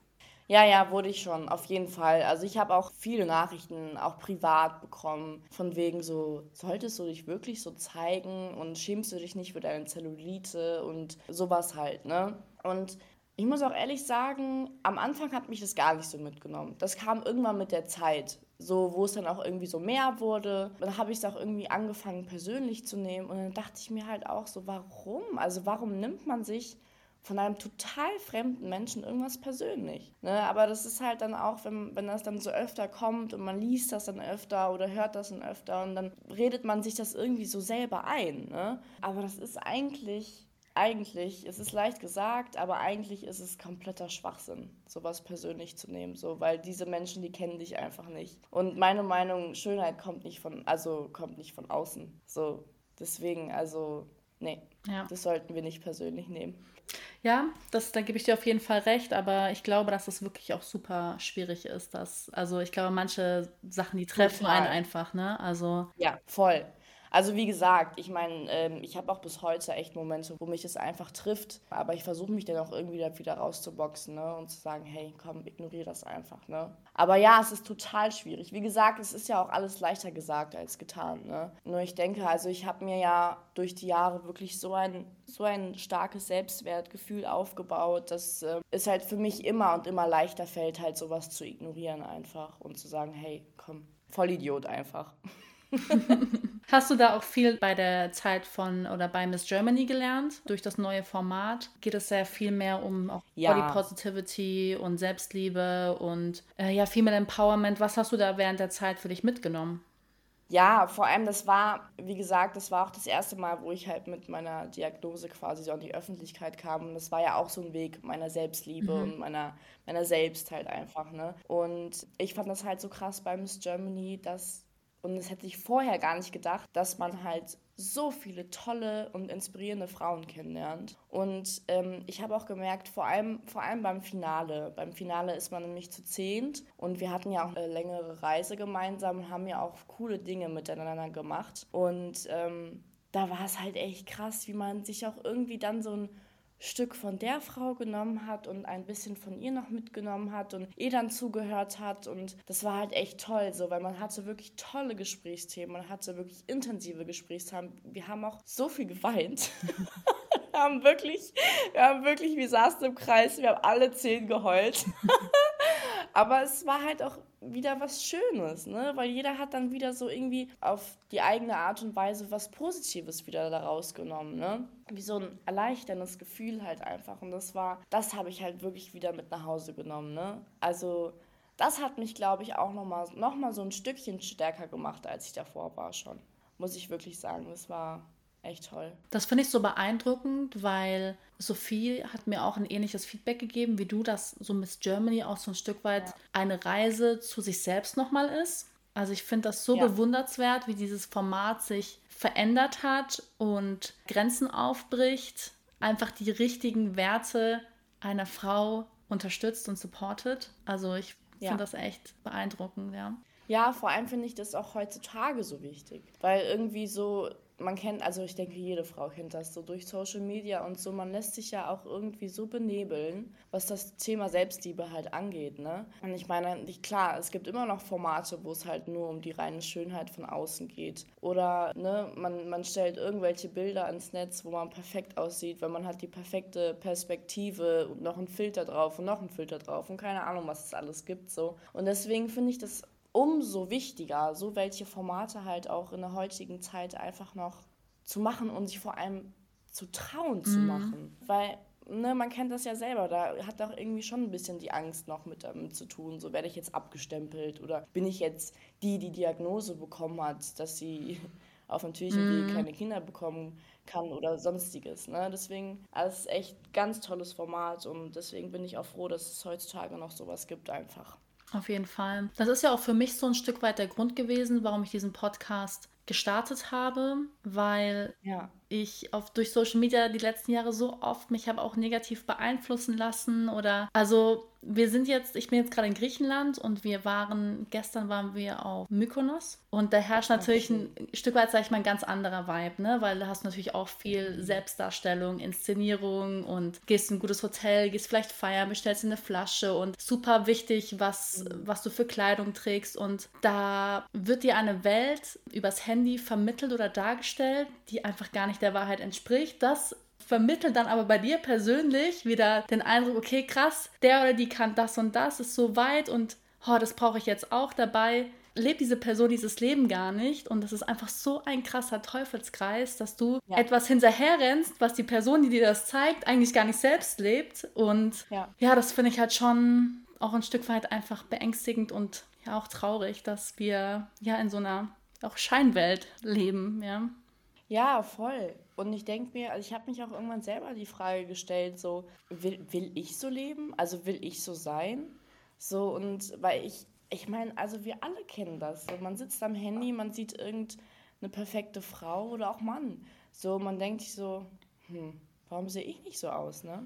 A: Ja, ja, wurde ich schon, auf jeden Fall. Also ich habe auch viele Nachrichten, auch privat bekommen, von wegen so, solltest du dich wirklich so zeigen und schämst du dich nicht für deine Zellulite und sowas halt, ne? Und ich muss auch ehrlich sagen, am Anfang hat mich das gar nicht so mitgenommen. Das kam irgendwann mit der Zeit, so wo es dann auch irgendwie so mehr wurde. Dann habe ich es auch irgendwie angefangen persönlich zu nehmen und dann dachte ich mir halt auch so, warum? Also warum nimmt man sich von einem total fremden Menschen irgendwas persönlich. Ne? Aber das ist halt dann auch, wenn, wenn das dann so öfter kommt und man liest das dann öfter oder hört das dann öfter und dann redet man sich das irgendwie so selber ein. Ne? Aber das ist eigentlich, eigentlich, es ist leicht gesagt, aber eigentlich ist es kompletter Schwachsinn, sowas persönlich zu nehmen, so, weil diese Menschen, die kennen dich einfach nicht. Und meine Meinung, Schönheit kommt nicht von, also kommt nicht von außen. So, deswegen, also, nee, ja. das sollten wir nicht persönlich nehmen.
B: Ja, das, da gebe ich dir auf jeden Fall recht, aber ich glaube, dass es wirklich auch super schwierig ist. Dass, also ich glaube, manche Sachen, die treffen Total. einen einfach, ne? Also.
A: Ja, voll. Also wie gesagt, ich meine, ähm, ich habe auch bis heute echt Momente, wo mich es einfach trifft, aber ich versuche mich dann auch irgendwie wieder rauszuboxen ne? und zu sagen, hey, komm, ignoriere das einfach. Ne? Aber ja, es ist total schwierig. Wie gesagt, es ist ja auch alles leichter gesagt als getan. Ne? Nur ich denke, also ich habe mir ja durch die Jahre wirklich so ein, so ein starkes Selbstwertgefühl aufgebaut, dass äh, es halt für mich immer und immer leichter fällt, halt sowas zu ignorieren einfach und zu sagen, hey, komm, Vollidiot einfach.
B: Hast du da auch viel bei der Zeit von oder bei Miss Germany gelernt? Durch das neue Format geht es sehr viel mehr um auch ja. Body Positivity und Selbstliebe und äh, ja, Female Empowerment. Was hast du da während der Zeit für dich mitgenommen?
A: Ja, vor allem, das war, wie gesagt, das war auch das erste Mal, wo ich halt mit meiner Diagnose quasi so an die Öffentlichkeit kam. Und das war ja auch so ein Weg meiner Selbstliebe mhm. und meiner, meiner Selbst halt einfach, ne? Und ich fand das halt so krass bei Miss Germany, dass und das hätte ich vorher gar nicht gedacht, dass man halt so viele tolle und inspirierende Frauen kennenlernt. Und ähm, ich habe auch gemerkt, vor allem, vor allem beim Finale. Beim Finale ist man nämlich zu zehnt und wir hatten ja auch eine längere Reise gemeinsam und haben ja auch coole Dinge miteinander gemacht. Und ähm, da war es halt echt krass, wie man sich auch irgendwie dann so ein Stück von der Frau genommen hat und ein bisschen von ihr noch mitgenommen hat und ihr dann zugehört hat. Und das war halt echt toll, so, weil man hatte wirklich tolle Gesprächsthemen, man hatte wirklich intensive Gesprächsthemen. Wir haben auch so viel geweint. wir haben wirklich, wir haben wirklich, wir saßen im Kreis, wir haben alle zehn geheult. Aber es war halt auch wieder was Schönes, ne? Weil jeder hat dann wieder so irgendwie auf die eigene Art und Weise was Positives wieder daraus genommen, ne? Wie so ein erleichterndes Gefühl halt einfach. Und das war, das habe ich halt wirklich wieder mit nach Hause genommen, ne? Also das hat mich, glaube ich, auch nochmal noch mal so ein Stückchen stärker gemacht, als ich davor war schon. Muss ich wirklich sagen. Das war echt toll.
B: Das finde ich so beeindruckend, weil Sophie hat mir auch ein ähnliches Feedback gegeben wie du, dass so Miss Germany auch so ein Stück weit ja. eine Reise zu sich selbst nochmal ist. Also ich finde das so ja. bewundernswert, wie dieses Format sich verändert hat und Grenzen aufbricht, einfach die richtigen Werte einer Frau unterstützt und supportet. Also ich finde ja. das echt beeindruckend, ja.
A: Ja, vor allem finde ich das auch heutzutage so wichtig, weil irgendwie so man kennt, also ich denke, jede Frau kennt das so durch Social Media und so, man lässt sich ja auch irgendwie so benebeln, was das Thema Selbstliebe halt angeht, ne? Und ich meine, klar, es gibt immer noch Formate, wo es halt nur um die reine Schönheit von außen geht. Oder, ne, man, man stellt irgendwelche Bilder ans Netz, wo man perfekt aussieht, weil man hat die perfekte Perspektive und noch einen Filter drauf und noch einen Filter drauf und keine Ahnung, was es alles gibt, so. Und deswegen finde ich das umso wichtiger, so welche Formate halt auch in der heutigen Zeit einfach noch zu machen und sich vor allem zu trauen zu mhm. machen. Weil, ne, man kennt das ja selber, da hat auch irgendwie schon ein bisschen die Angst noch mit damit zu tun. So werde ich jetzt abgestempelt oder bin ich jetzt die, die Diagnose bekommen hat, dass sie auf natürlichem mhm. Keine Kinder bekommen kann oder sonstiges. Ne? Deswegen, also es ist echt ein ganz tolles Format und deswegen bin ich auch froh, dass es heutzutage noch sowas gibt einfach.
B: Auf jeden Fall. Das ist ja auch für mich so ein Stück weit der Grund gewesen, warum ich diesen Podcast gestartet habe, weil ja. ich auf, durch Social Media die letzten Jahre so oft mich habe auch negativ beeinflussen lassen oder also wir sind jetzt, ich bin jetzt gerade in Griechenland und wir waren, gestern waren wir auf Mykonos und da herrscht natürlich ein Stück weit, sage ich mal, ein ganz anderer Vibe, ne? weil da hast du natürlich auch viel Selbstdarstellung, Inszenierung und gehst in ein gutes Hotel, gehst vielleicht feiern, bestellst eine Flasche und super wichtig, was, was du für Kleidung trägst und da wird dir eine Welt übers Handy vermittelt oder dargestellt, die einfach gar nicht der Wahrheit entspricht. Das vermittelt dann aber bei dir persönlich wieder den Eindruck, okay, krass, der oder die kann das und das, ist so weit und oh, das brauche ich jetzt auch dabei. Lebt diese Person dieses Leben gar nicht und das ist einfach so ein krasser Teufelskreis, dass du ja. etwas hinterherrennst, was die Person, die dir das zeigt, eigentlich gar nicht selbst lebt. Und ja, ja das finde ich halt schon auch ein Stück weit einfach beängstigend und ja auch traurig, dass wir ja in so einer auch Scheinwelt leben, ja.
A: Ja, voll. Und ich denke mir, also ich habe mich auch irgendwann selber die Frage gestellt, so, will, will ich so leben? Also will ich so sein? So, und weil ich, ich meine, also wir alle kennen das. So, man sitzt am Handy, man sieht irgendeine perfekte Frau oder auch Mann. So, man denkt sich so, hm, warum sehe ich nicht so aus, ne?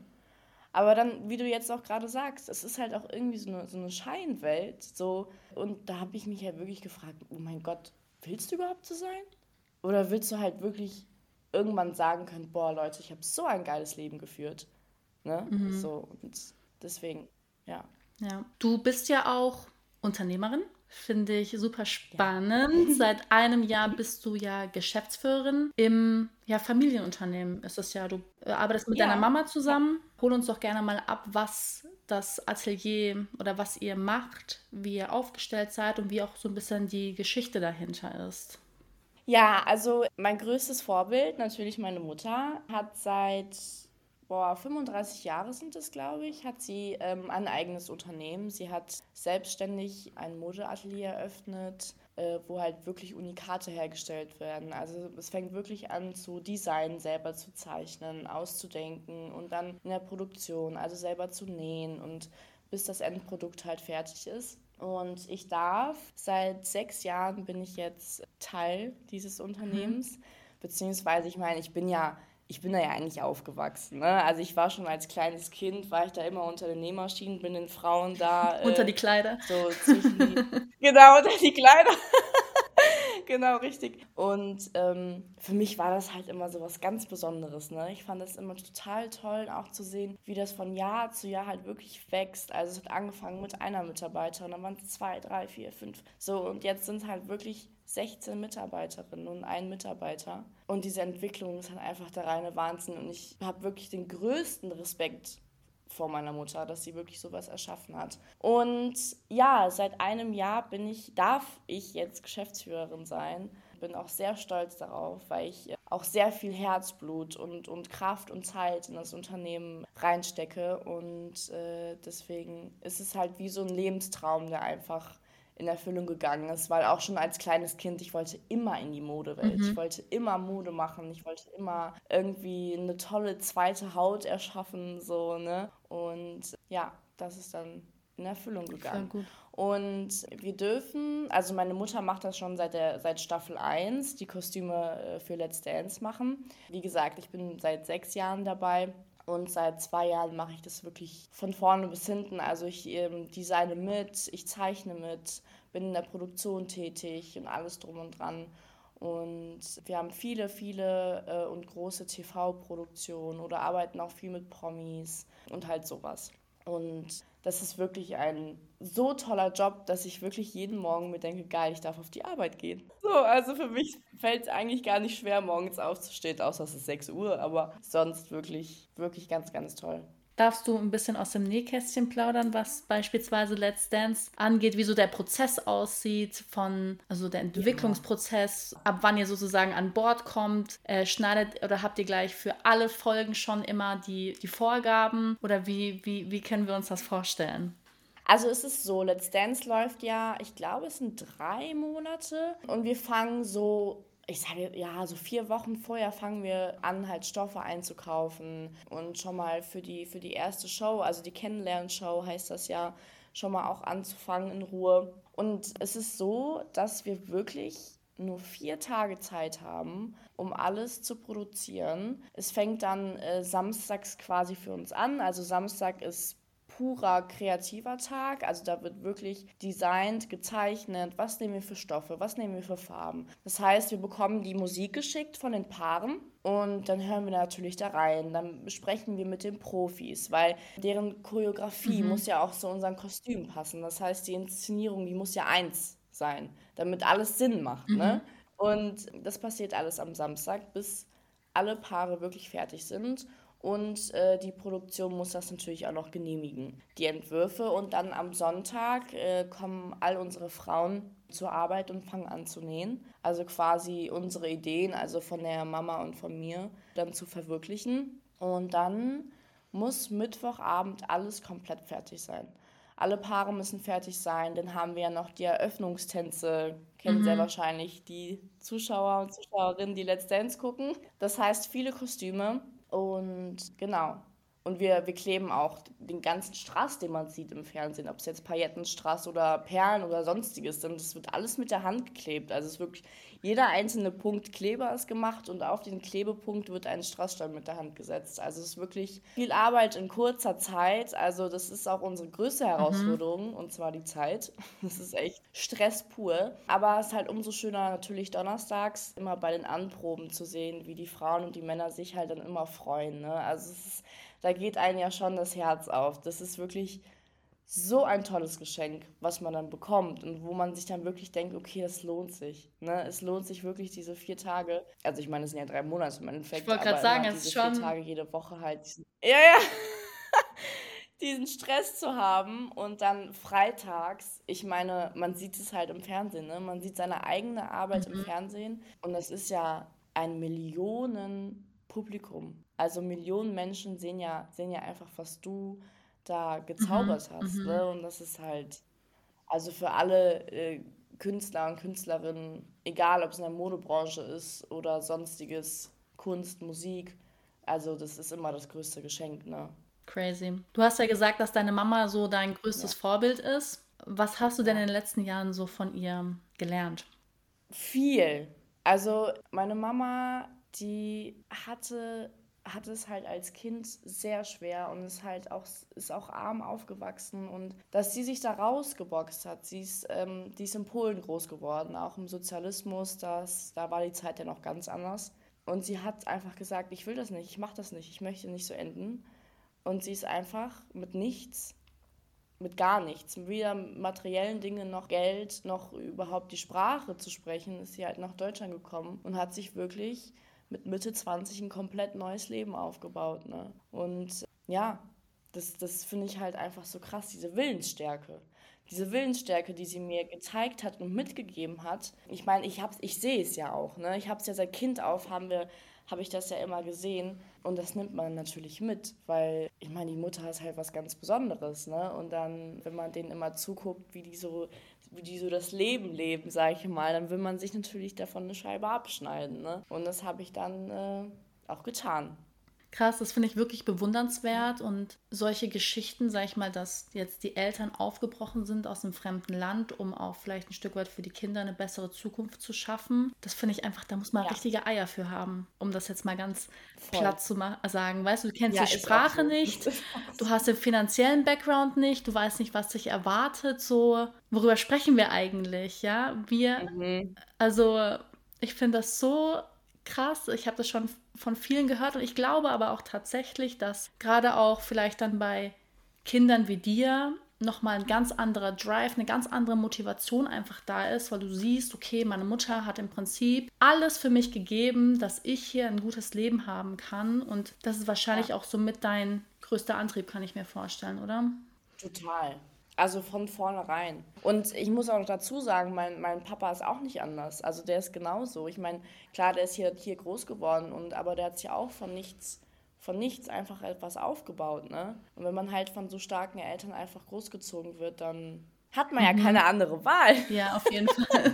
A: Aber dann, wie du jetzt auch gerade sagst, es ist halt auch irgendwie so eine, so eine Scheinwelt. So, und da habe ich mich halt wirklich gefragt, oh mein Gott, willst du überhaupt so sein? Oder willst du halt wirklich irgendwann sagen können, boah Leute, ich habe so ein geiles Leben geführt. Ne? Mhm. So, und deswegen, ja.
B: Ja. Du bist ja auch Unternehmerin. Finde ich super spannend. Ja. Seit einem Jahr bist du ja Geschäftsführerin im ja, Familienunternehmen. Ist das ja, du äh, arbeitest mit ja. deiner Mama zusammen. Hol uns doch gerne mal ab, was das Atelier oder was ihr macht, wie ihr aufgestellt seid und wie auch so ein bisschen die Geschichte dahinter ist.
A: Ja, also mein größtes Vorbild, natürlich meine Mutter, hat seit boah, 35 Jahre sind es, glaube ich, hat sie ähm, ein eigenes Unternehmen. Sie hat selbstständig ein Modeatelier eröffnet, äh, wo halt wirklich Unikate hergestellt werden. Also es fängt wirklich an zu designen, selber zu zeichnen, auszudenken und dann in der Produktion, also selber zu nähen und bis das Endprodukt halt fertig ist. Und ich darf, seit sechs Jahren bin ich jetzt Teil dieses Unternehmens. Mhm. Beziehungsweise, ich meine, ich bin ja, ich bin da ja eigentlich aufgewachsen. Ne? Also ich war schon als kleines Kind, war ich da immer unter den Nähmaschinen, bin den Frauen da.
B: unter äh, die Kleider.
A: So zwischen die, genau, unter die Kleider. Genau, richtig. Und ähm, für mich war das halt immer so was ganz Besonderes. Ne? Ich fand das immer total toll, auch zu sehen, wie das von Jahr zu Jahr halt wirklich wächst. Also es hat angefangen mit einer Mitarbeiterin, dann waren es zwei, drei, vier, fünf. So, und jetzt sind halt wirklich 16 Mitarbeiterinnen und ein Mitarbeiter. Und diese Entwicklung ist halt einfach der reine Wahnsinn. Und ich habe wirklich den größten Respekt vor meiner Mutter, dass sie wirklich sowas erschaffen hat. Und ja, seit einem Jahr bin ich, darf ich jetzt Geschäftsführerin sein. Bin auch sehr stolz darauf, weil ich auch sehr viel Herzblut und, und Kraft und Zeit in das Unternehmen reinstecke. Und äh, deswegen ist es halt wie so ein Lebenstraum, der einfach in Erfüllung gegangen ist, weil auch schon als kleines Kind, ich wollte immer in die Modewelt. Mhm. Ich wollte immer Mode machen. Ich wollte immer irgendwie eine tolle zweite Haut erschaffen, so, ne? Und ja, das ist dann in Erfüllung gegangen. Und wir dürfen, also meine Mutter macht das schon seit, der, seit Staffel 1, die Kostüme äh, für Let's Dance machen. Wie gesagt, ich bin seit sechs Jahren dabei und seit zwei Jahren mache ich das wirklich von vorne bis hinten. Also ich ähm, designe mit, ich zeichne mit, bin in der Produktion tätig und alles drum und dran. Und wir haben viele, viele äh, und große TV-Produktionen oder arbeiten auch viel mit Promis und halt sowas. Und das ist wirklich ein so toller Job, dass ich wirklich jeden Morgen mir denke, geil, ich darf auf die Arbeit gehen. So, also für mich fällt es eigentlich gar nicht schwer, morgens aufzustehen, außer es ist 6 Uhr, aber sonst wirklich, wirklich ganz, ganz toll.
B: Darfst du ein bisschen aus dem Nähkästchen plaudern, was beispielsweise Let's Dance angeht, wie so der Prozess aussieht, von, also der Entwicklungsprozess, ja. ab wann ihr sozusagen an Bord kommt? Äh, schneidet oder habt ihr gleich für alle Folgen schon immer die, die Vorgaben oder wie, wie, wie können wir uns das vorstellen?
A: Also es ist so, Let's Dance läuft ja, ich glaube, es sind drei Monate und wir fangen so ich sage ja, so vier Wochen vorher fangen wir an, halt Stoffe einzukaufen und schon mal für die, für die erste Show, also die Kennenlernshow heißt das ja, schon mal auch anzufangen in Ruhe. Und es ist so, dass wir wirklich nur vier Tage Zeit haben, um alles zu produzieren. Es fängt dann äh, samstags quasi für uns an. Also Samstag ist purer kreativer Tag. Also da wird wirklich designt, gezeichnet, was nehmen wir für Stoffe, was nehmen wir für Farben. Das heißt, wir bekommen die Musik geschickt von den Paaren und dann hören wir natürlich da rein. Dann besprechen wir mit den Profis, weil deren Choreografie mhm. muss ja auch zu unserem Kostüm passen. Das heißt, die Inszenierung, die muss ja eins sein, damit alles Sinn macht. Ne? Mhm. Ne? Und das passiert alles am Samstag, bis alle Paare wirklich fertig sind und äh, die Produktion muss das natürlich auch noch genehmigen, die Entwürfe. Und dann am Sonntag äh, kommen all unsere Frauen zur Arbeit und fangen an zu nähen. Also quasi unsere Ideen, also von der Mama und von mir, dann zu verwirklichen. Und dann muss Mittwochabend alles komplett fertig sein. Alle Paare müssen fertig sein. Dann haben wir ja noch die Eröffnungstänze. Kennen mhm. sehr wahrscheinlich die Zuschauer und Zuschauerinnen, die Let's Dance gucken. Das heißt, viele Kostüme und genau. Und wir, wir kleben auch den ganzen Straß, den man sieht im Fernsehen, ob es jetzt Paillettenstraß oder Perlen oder sonstiges sind. Das wird alles mit der Hand geklebt. Also es ist wirklich, jeder einzelne Punkt Kleber ist gemacht und auf den Klebepunkt wird ein Strassstein mit der Hand gesetzt. Also es ist wirklich viel Arbeit in kurzer Zeit. Also das ist auch unsere größte mhm. Herausforderung mhm. und zwar die Zeit. Das ist echt Stress pur. Aber es ist halt umso schöner natürlich donnerstags immer bei den Anproben zu sehen, wie die Frauen und die Männer sich halt dann immer freuen. Ne? Also es ist, da geht einem ja schon das Herz auf. Das ist wirklich so ein tolles Geschenk, was man dann bekommt und wo man sich dann wirklich denkt, okay, das lohnt sich. Ne? Es lohnt sich wirklich diese vier Tage. Also ich meine, es sind ja drei Monate im Endeffekt.
B: Ich wollte gerade sagen, es ist schon...
A: vier Tage jede Woche halt diesen, ja, ja, diesen Stress zu haben und dann freitags, ich meine, man sieht es halt im Fernsehen, ne? man sieht seine eigene Arbeit mhm. im Fernsehen und das ist ja ein Millionenpublikum. Also Millionen Menschen sehen ja, sehen ja einfach, was du da gezaubert mhm. hast. Mhm. Ne? Und das ist halt, also für alle äh, Künstler und Künstlerinnen, egal ob es in der Modebranche ist oder sonstiges, Kunst, Musik, also das ist immer das größte Geschenk. Ne?
B: Crazy. Du hast ja gesagt, dass deine Mama so dein größtes ja. Vorbild ist. Was hast du denn in den letzten Jahren so von ihr gelernt?
A: Viel. Also meine Mama, die hatte hatte es halt als Kind sehr schwer und ist halt auch, ist auch arm aufgewachsen und dass sie sich da rausgeboxt hat. Sie ist, ähm, die ist in Polen groß geworden, auch im Sozialismus, das, da war die Zeit ja noch ganz anders. Und sie hat einfach gesagt, ich will das nicht, ich mache das nicht, ich möchte nicht so enden. Und sie ist einfach mit nichts, mit gar nichts, weder materiellen Dingen noch Geld, noch überhaupt die Sprache zu sprechen, ist sie halt nach Deutschland gekommen und hat sich wirklich mit Mitte 20 ein komplett neues Leben aufgebaut. Ne? Und ja, das, das finde ich halt einfach so krass, diese Willensstärke. Diese Willensstärke, die sie mir gezeigt hat und mitgegeben hat. Ich meine, ich, ich sehe es ja auch. Ne? Ich habe es ja seit Kind auf, haben wir habe ich das ja immer gesehen. Und das nimmt man natürlich mit, weil ich meine, die Mutter ist halt was ganz Besonderes. Ne? Und dann, wenn man denen immer zuguckt, wie die so, wie die so das Leben leben, sage ich mal, dann will man sich natürlich davon eine Scheibe abschneiden. Ne? Und das habe ich dann äh, auch getan.
B: Krass, das finde ich wirklich bewundernswert und solche Geschichten, sag ich mal, dass jetzt die Eltern aufgebrochen sind aus einem fremden Land, um auch vielleicht ein Stück weit für die Kinder eine bessere Zukunft zu schaffen, das finde ich einfach, da muss man ja. richtige Eier für haben, um das jetzt mal ganz Voll. platt zu sagen. Weißt du, du kennst ja, die Sprache so. nicht, du hast den finanziellen Background nicht, du weißt nicht, was dich erwartet, so, worüber sprechen wir eigentlich, ja? Wir, mhm. also ich finde das so krass. Ich habe das schon von vielen gehört und ich glaube aber auch tatsächlich, dass gerade auch vielleicht dann bei Kindern wie dir nochmal ein ganz anderer Drive, eine ganz andere Motivation einfach da ist, weil du siehst, okay, meine Mutter hat im Prinzip alles für mich gegeben, dass ich hier ein gutes Leben haben kann. Und das ist wahrscheinlich ja. auch so mit dein größter Antrieb, kann ich mir vorstellen, oder?
A: Total. Also von vornherein. Und ich muss auch noch dazu sagen, mein, mein Papa ist auch nicht anders. Also der ist genauso. Ich meine, klar, der ist hier, hier groß geworden, und, aber der hat sich auch von nichts, von nichts einfach etwas aufgebaut. Ne? Und wenn man halt von so starken Eltern einfach großgezogen wird, dann hat man ja mhm. keine andere Wahl.
B: Ja, auf jeden Fall.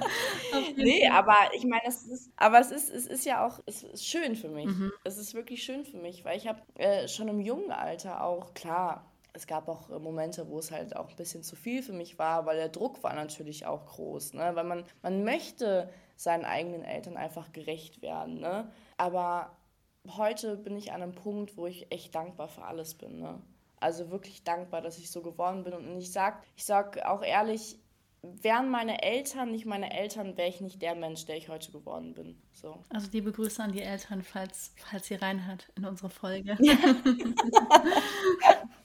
A: auf jeden nee, Fall. aber ich meine, es ist, aber es ist, es ist ja auch, es ist schön für mich. Mhm. Es ist wirklich schön für mich, weil ich habe äh, schon im jungen Alter auch, klar, es gab auch äh, Momente, wo es halt auch ein bisschen zu viel für mich war, weil der Druck war natürlich auch groß. Ne? Weil man, man möchte seinen eigenen Eltern einfach gerecht werden. Ne? Aber heute bin ich an einem Punkt, wo ich echt dankbar für alles bin. Ne? Also wirklich dankbar, dass ich so geworden bin. Und ich sag, ich sag auch ehrlich, wären meine Eltern nicht meine Eltern, wäre ich nicht der Mensch, der ich heute geworden bin. So.
B: Also liebe Grüße an die Eltern, falls, falls ihr reinhört in unsere Folge. ja,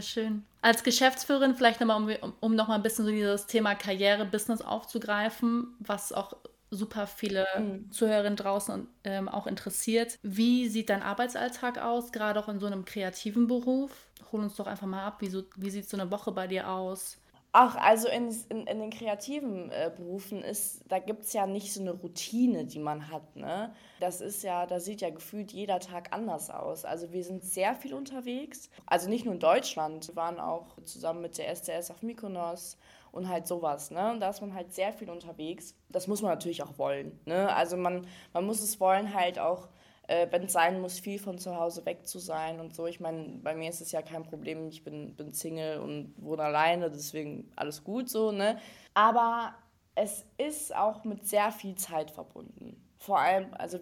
B: schön. Als Geschäftsführerin vielleicht nochmal, um, um nochmal ein bisschen so dieses Thema Karriere, Business aufzugreifen, was auch super viele mhm. Zuhörerinnen draußen ähm, auch interessiert. Wie sieht dein Arbeitsalltag aus, gerade auch in so einem kreativen Beruf? Hol uns doch einfach mal ab, wie, so, wie sieht so eine Woche bei dir aus?
A: Ach, also in, in, in den kreativen äh, Berufen ist, da gibt es ja nicht so eine Routine, die man hat. Ne? Das ist ja, da sieht ja gefühlt jeder Tag anders aus. Also wir sind sehr viel unterwegs. Also nicht nur in Deutschland, wir waren auch zusammen mit der STS auf Mykonos und halt sowas. Ne? Und da ist man halt sehr viel unterwegs. Das muss man natürlich auch wollen. Ne? Also man, man muss es wollen, halt auch äh, wenn es sein muss, viel von zu Hause weg zu sein und so. Ich meine, bei mir ist es ja kein Problem. Ich bin, bin Single und wohne alleine, deswegen alles gut so, ne? Aber es ist auch mit sehr viel Zeit verbunden. Vor allem, also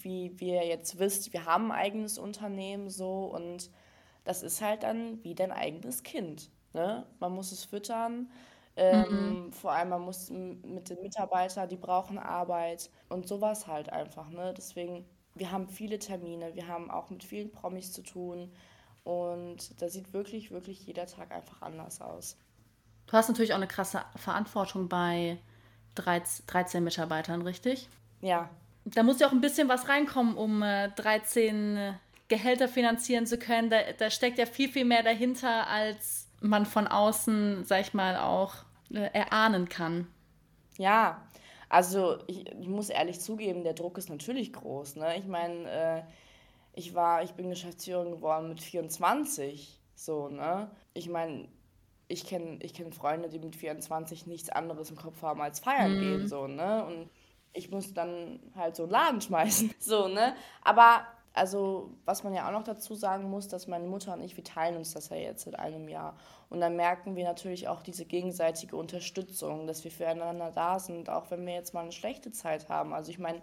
A: wie, wie ihr jetzt wisst, wir haben ein eigenes Unternehmen so und das ist halt dann wie dein eigenes Kind. Ne? Man muss es füttern. Ähm, mhm. Vor allem, man muss mit den Mitarbeitern, die brauchen Arbeit und sowas halt einfach. Ne? Deswegen wir haben viele Termine, wir haben auch mit vielen Promis zu tun und da sieht wirklich, wirklich jeder Tag einfach anders aus.
B: Du hast natürlich auch eine krasse Verantwortung bei 13 Mitarbeitern, richtig?
A: Ja.
B: Da muss ja auch ein bisschen was reinkommen, um 13 äh, Gehälter finanzieren zu können. Da, da steckt ja viel, viel mehr dahinter, als man von außen, sag ich mal, auch äh, erahnen kann.
A: Ja, also ich, ich, muss ehrlich zugeben, der Druck ist natürlich groß. Ne? Ich meine, äh, ich war, ich bin Geschäftsführerin geworden mit 24. So, ne? Ich meine, ich kenne ich kenn Freunde, die mit 24 nichts anderes im Kopf haben als feiern mhm. gehen, so, ne? Und ich muss dann halt so einen Laden schmeißen. So, ne? Aber also was man ja auch noch dazu sagen muss, dass meine Mutter und ich, wir teilen uns das ja jetzt seit einem Jahr. Und dann merken wir natürlich auch diese gegenseitige Unterstützung, dass wir füreinander da sind, auch wenn wir jetzt mal eine schlechte Zeit haben. Also ich meine,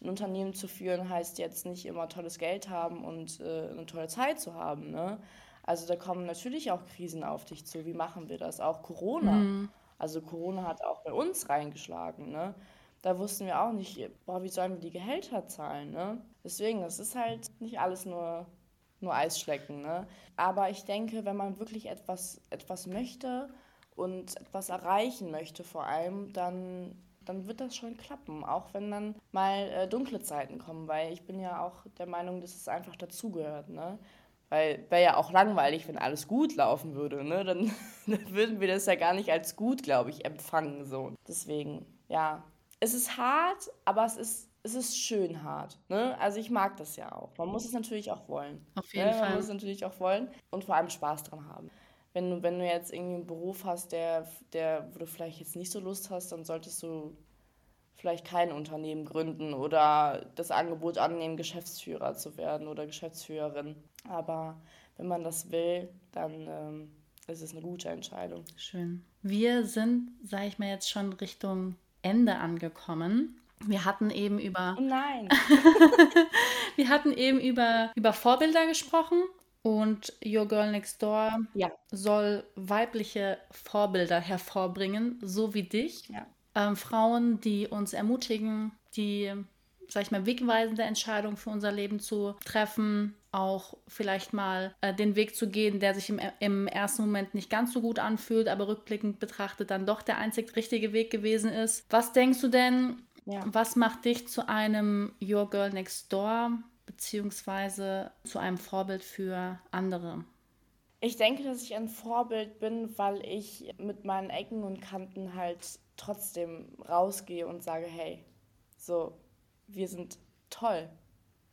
A: ein Unternehmen zu führen heißt jetzt nicht immer tolles Geld haben und äh, eine tolle Zeit zu haben. Ne? Also da kommen natürlich auch Krisen auf dich zu. Wie machen wir das? Auch Corona. Mhm. Also Corona hat auch bei uns reingeschlagen. Ne? Da wussten wir auch nicht, boah, wie sollen wir die Gehälter zahlen. Ne? Deswegen, es ist halt nicht alles nur, nur Eisschlecken. Ne? Aber ich denke, wenn man wirklich etwas, etwas möchte und etwas erreichen möchte vor allem, dann dann wird das schon klappen, auch wenn dann mal äh, dunkle Zeiten kommen, weil ich bin ja auch der Meinung, dass es einfach dazugehört, ne? Weil wäre ja auch langweilig, wenn alles gut laufen würde, ne? Dann, dann würden wir das ja gar nicht als gut, glaube ich, empfangen, so. Deswegen, ja, es ist hart, aber es ist, es ist schön hart, ne? Also ich mag das ja auch. Man muss es natürlich auch wollen.
B: Auf jeden ne? Fall.
A: Man muss es natürlich auch wollen und vor allem Spaß dran haben wenn du, wenn du jetzt irgendwie einen Beruf hast, der, der, wo du vielleicht jetzt nicht so Lust hast, dann solltest du vielleicht kein Unternehmen gründen oder das Angebot annehmen, Geschäftsführer zu werden oder Geschäftsführerin. Aber wenn man das will, dann ähm, ist es eine gute Entscheidung.
B: Schön. Wir sind, sage ich mal, jetzt schon Richtung Ende angekommen. Wir hatten eben über.
A: Oh nein!
B: wir hatten eben über, über Vorbilder gesprochen und Your Girl Next Door
A: ja.
B: soll weibliche Vorbilder hervorbringen, so wie dich.
A: Ja.
B: Ähm, Frauen, die uns ermutigen, die, sag ich mal, wegweisende Entscheidungen für unser Leben zu treffen, auch vielleicht mal äh, den Weg zu gehen, der sich im, im ersten Moment nicht ganz so gut anfühlt, aber rückblickend betrachtet dann doch der einzig richtige Weg gewesen ist. Was denkst du denn, ja. was macht dich zu einem Your Girl Next Door? beziehungsweise zu einem Vorbild für andere?
A: Ich denke, dass ich ein Vorbild bin, weil ich mit meinen Ecken und Kanten halt trotzdem rausgehe und sage, hey, so, wir sind toll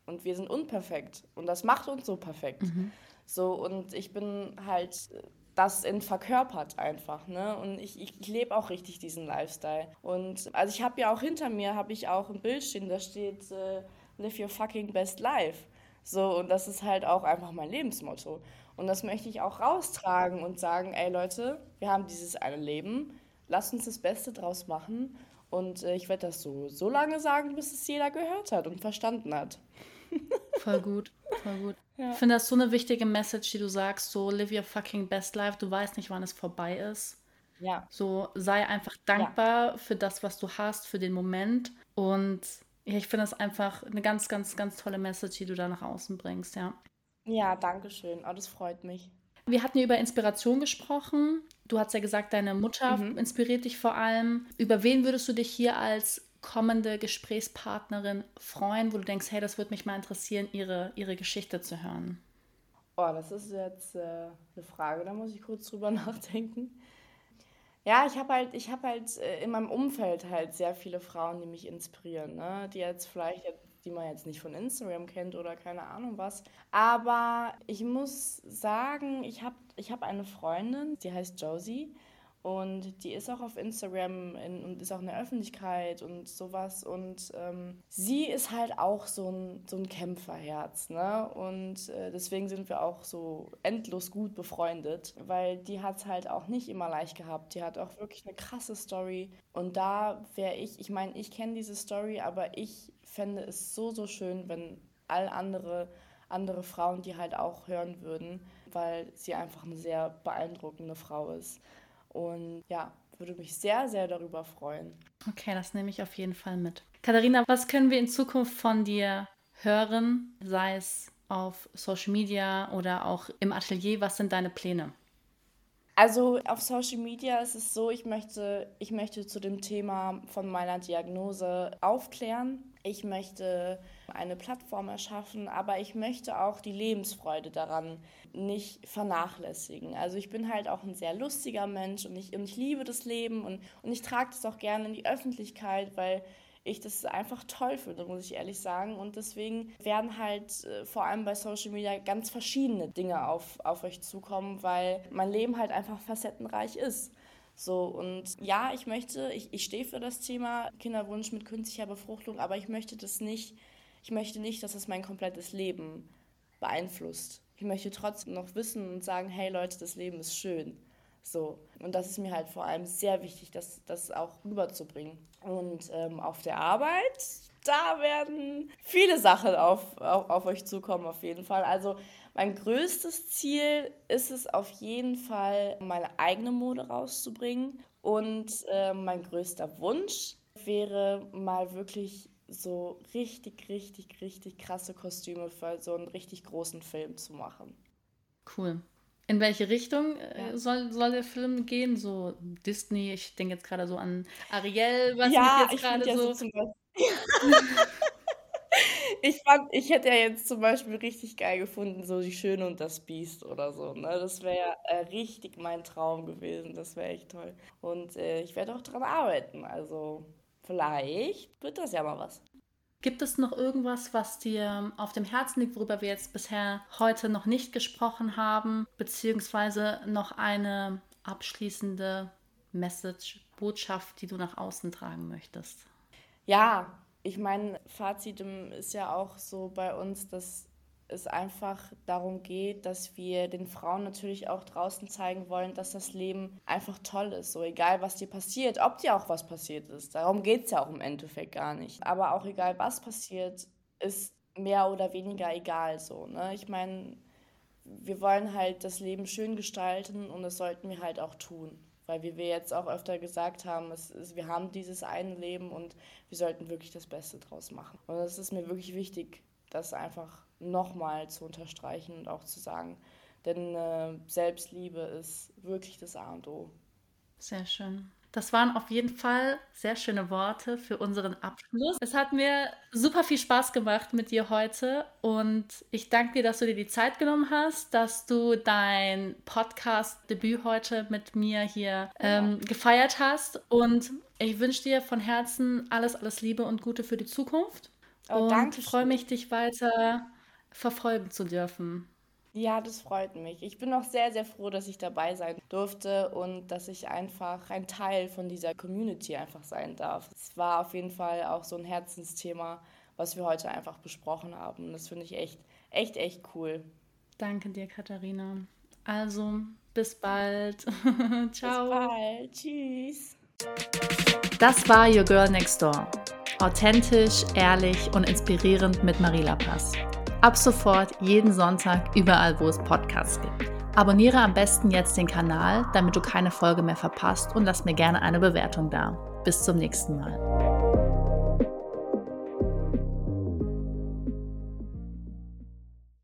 A: und wir sind unperfekt und das macht uns so perfekt. Mhm. So, und ich bin halt das in verkörpert einfach, ne? Und ich, ich lebe auch richtig diesen Lifestyle. Und also ich habe ja auch hinter mir, habe ich auch ein Bild stehen, da steht, äh, live your fucking best life. So, und das ist halt auch einfach mein Lebensmotto. Und das möchte ich auch raustragen und sagen, ey Leute, wir haben dieses eine Leben, lasst uns das Beste draus machen. Und äh, ich werde das so, so lange sagen, bis es jeder gehört hat und verstanden hat.
B: Voll gut, voll gut. Ja. Ich finde das so eine wichtige Message, die du sagst, so live your fucking best life, du weißt nicht, wann es vorbei ist.
A: Ja.
B: So sei einfach dankbar ja. für das, was du hast, für den Moment und ja, ich finde das einfach eine ganz, ganz, ganz tolle Message, die du da nach außen bringst, ja.
A: Ja, danke schön. Oh, das freut mich.
B: Wir hatten ja über Inspiration gesprochen. Du hast ja gesagt, deine Mutter mhm. inspiriert dich vor allem. Über wen würdest du dich hier als kommende Gesprächspartnerin freuen, wo du denkst, hey, das würde mich mal interessieren, ihre, ihre Geschichte zu hören?
A: Oh, das ist jetzt äh, eine Frage, da muss ich kurz drüber nachdenken. Ja, ich habe halt, ich habe halt äh, in meinem Umfeld halt sehr viele Frauen, die mich inspirieren, ne? Die jetzt vielleicht, die man jetzt nicht von Instagram kennt oder keine Ahnung was. Aber ich muss sagen, ich habe ich hab eine Freundin, die heißt Josie. Und die ist auch auf Instagram in, und ist auch in der Öffentlichkeit und sowas. Und ähm, sie ist halt auch so ein, so ein Kämpferherz. Ne? Und äh, deswegen sind wir auch so endlos gut befreundet, weil die hat es halt auch nicht immer leicht gehabt. Die hat auch wirklich eine krasse Story. Und da wäre ich, ich meine, ich kenne diese Story, aber ich fände es so, so schön, wenn all andere, andere Frauen die halt auch hören würden, weil sie einfach eine sehr beeindruckende Frau ist. Und ja, würde mich sehr, sehr darüber freuen.
B: Okay, das nehme ich auf jeden Fall mit. Katharina, was können wir in Zukunft von dir hören, sei es auf Social Media oder auch im Atelier? Was sind deine Pläne?
A: Also auf Social Media ist es so, ich möchte, ich möchte zu dem Thema von meiner Diagnose aufklären. Ich möchte eine Plattform erschaffen, aber ich möchte auch die Lebensfreude daran nicht vernachlässigen. Also ich bin halt auch ein sehr lustiger Mensch und ich, und ich liebe das Leben und, und ich trage das auch gerne in die Öffentlichkeit, weil ich das einfach toll finde, muss ich ehrlich sagen. Und deswegen werden halt äh, vor allem bei Social Media ganz verschiedene Dinge auf, auf euch zukommen, weil mein Leben halt einfach facettenreich ist. So, und ja, ich möchte, ich, ich stehe für das Thema Kinderwunsch mit künstlicher Befruchtung, aber ich möchte das nicht, ich möchte nicht, dass es mein komplettes Leben beeinflusst. Ich möchte trotzdem noch wissen und sagen, hey Leute, das Leben ist schön. So. Und das ist mir halt vor allem sehr wichtig, das, das auch rüberzubringen. Und ähm, auf der Arbeit, da werden viele Sachen auf, auf, auf euch zukommen, auf jeden Fall. Also mein größtes Ziel ist es auf jeden Fall, meine eigene Mode rauszubringen. Und äh, mein größter Wunsch wäre mal wirklich so richtig, richtig, richtig krasse Kostüme für so einen richtig großen Film zu machen.
B: Cool. In welche Richtung äh, ja. soll, soll der Film gehen? So Disney, ich denke jetzt gerade so an Ariel, was ja, ich jetzt gerade so. so
A: ich fand, ich hätte ja jetzt zum Beispiel richtig geil gefunden, so die Schöne und das Biest oder so. Ne? Das wäre äh, richtig mein Traum gewesen. Das wäre echt toll. Und äh, ich werde auch dran arbeiten. Also vielleicht wird das ja mal was.
B: Gibt es noch irgendwas, was dir auf dem Herzen liegt, worüber wir jetzt bisher heute noch nicht gesprochen haben, beziehungsweise noch eine abschließende Message, Botschaft, die du nach außen tragen möchtest?
A: Ja, ich meine, Fazit ist ja auch so bei uns, dass es einfach darum geht, dass wir den Frauen natürlich auch draußen zeigen wollen, dass das Leben einfach toll ist. So egal, was dir passiert, ob dir auch was passiert ist. Darum geht es ja auch im Endeffekt gar nicht. Aber auch egal, was passiert, ist mehr oder weniger egal so. Ne? Ich meine, wir wollen halt das Leben schön gestalten und das sollten wir halt auch tun. Weil wie wir jetzt auch öfter gesagt haben, es ist, wir haben dieses eine Leben und wir sollten wirklich das Beste draus machen. Und das ist mir wirklich wichtig, das einfach nochmal zu unterstreichen und auch zu sagen. Denn äh, Selbstliebe ist wirklich das A und O.
B: Sehr schön. Das waren auf jeden Fall sehr schöne Worte für unseren Abschluss. Es hat mir super viel Spaß gemacht mit dir heute und ich danke dir, dass du dir die Zeit genommen hast, dass du dein Podcast-Debüt heute mit mir hier ähm, gefeiert hast und ich wünsche dir von Herzen alles, alles Liebe und Gute für die Zukunft. Oh, und freue mich, dich weiter verfolgen zu dürfen.
A: Ja, das freut mich. Ich bin auch sehr, sehr froh, dass ich dabei sein durfte und dass ich einfach ein Teil von dieser Community einfach sein darf. Es war auf jeden Fall auch so ein Herzensthema, was wir heute einfach besprochen haben. Das finde ich echt, echt, echt cool.
B: Danke dir, Katharina. Also, bis bald.
A: Ciao. Bis bald. Tschüss.
B: Das war Your Girl Next Door. Authentisch, ehrlich und inspirierend mit Marila Pass. Ab sofort jeden Sonntag überall, wo es Podcasts gibt. Abonniere am besten jetzt den Kanal, damit du keine Folge mehr verpasst und lass mir gerne eine Bewertung da. Bis zum nächsten Mal.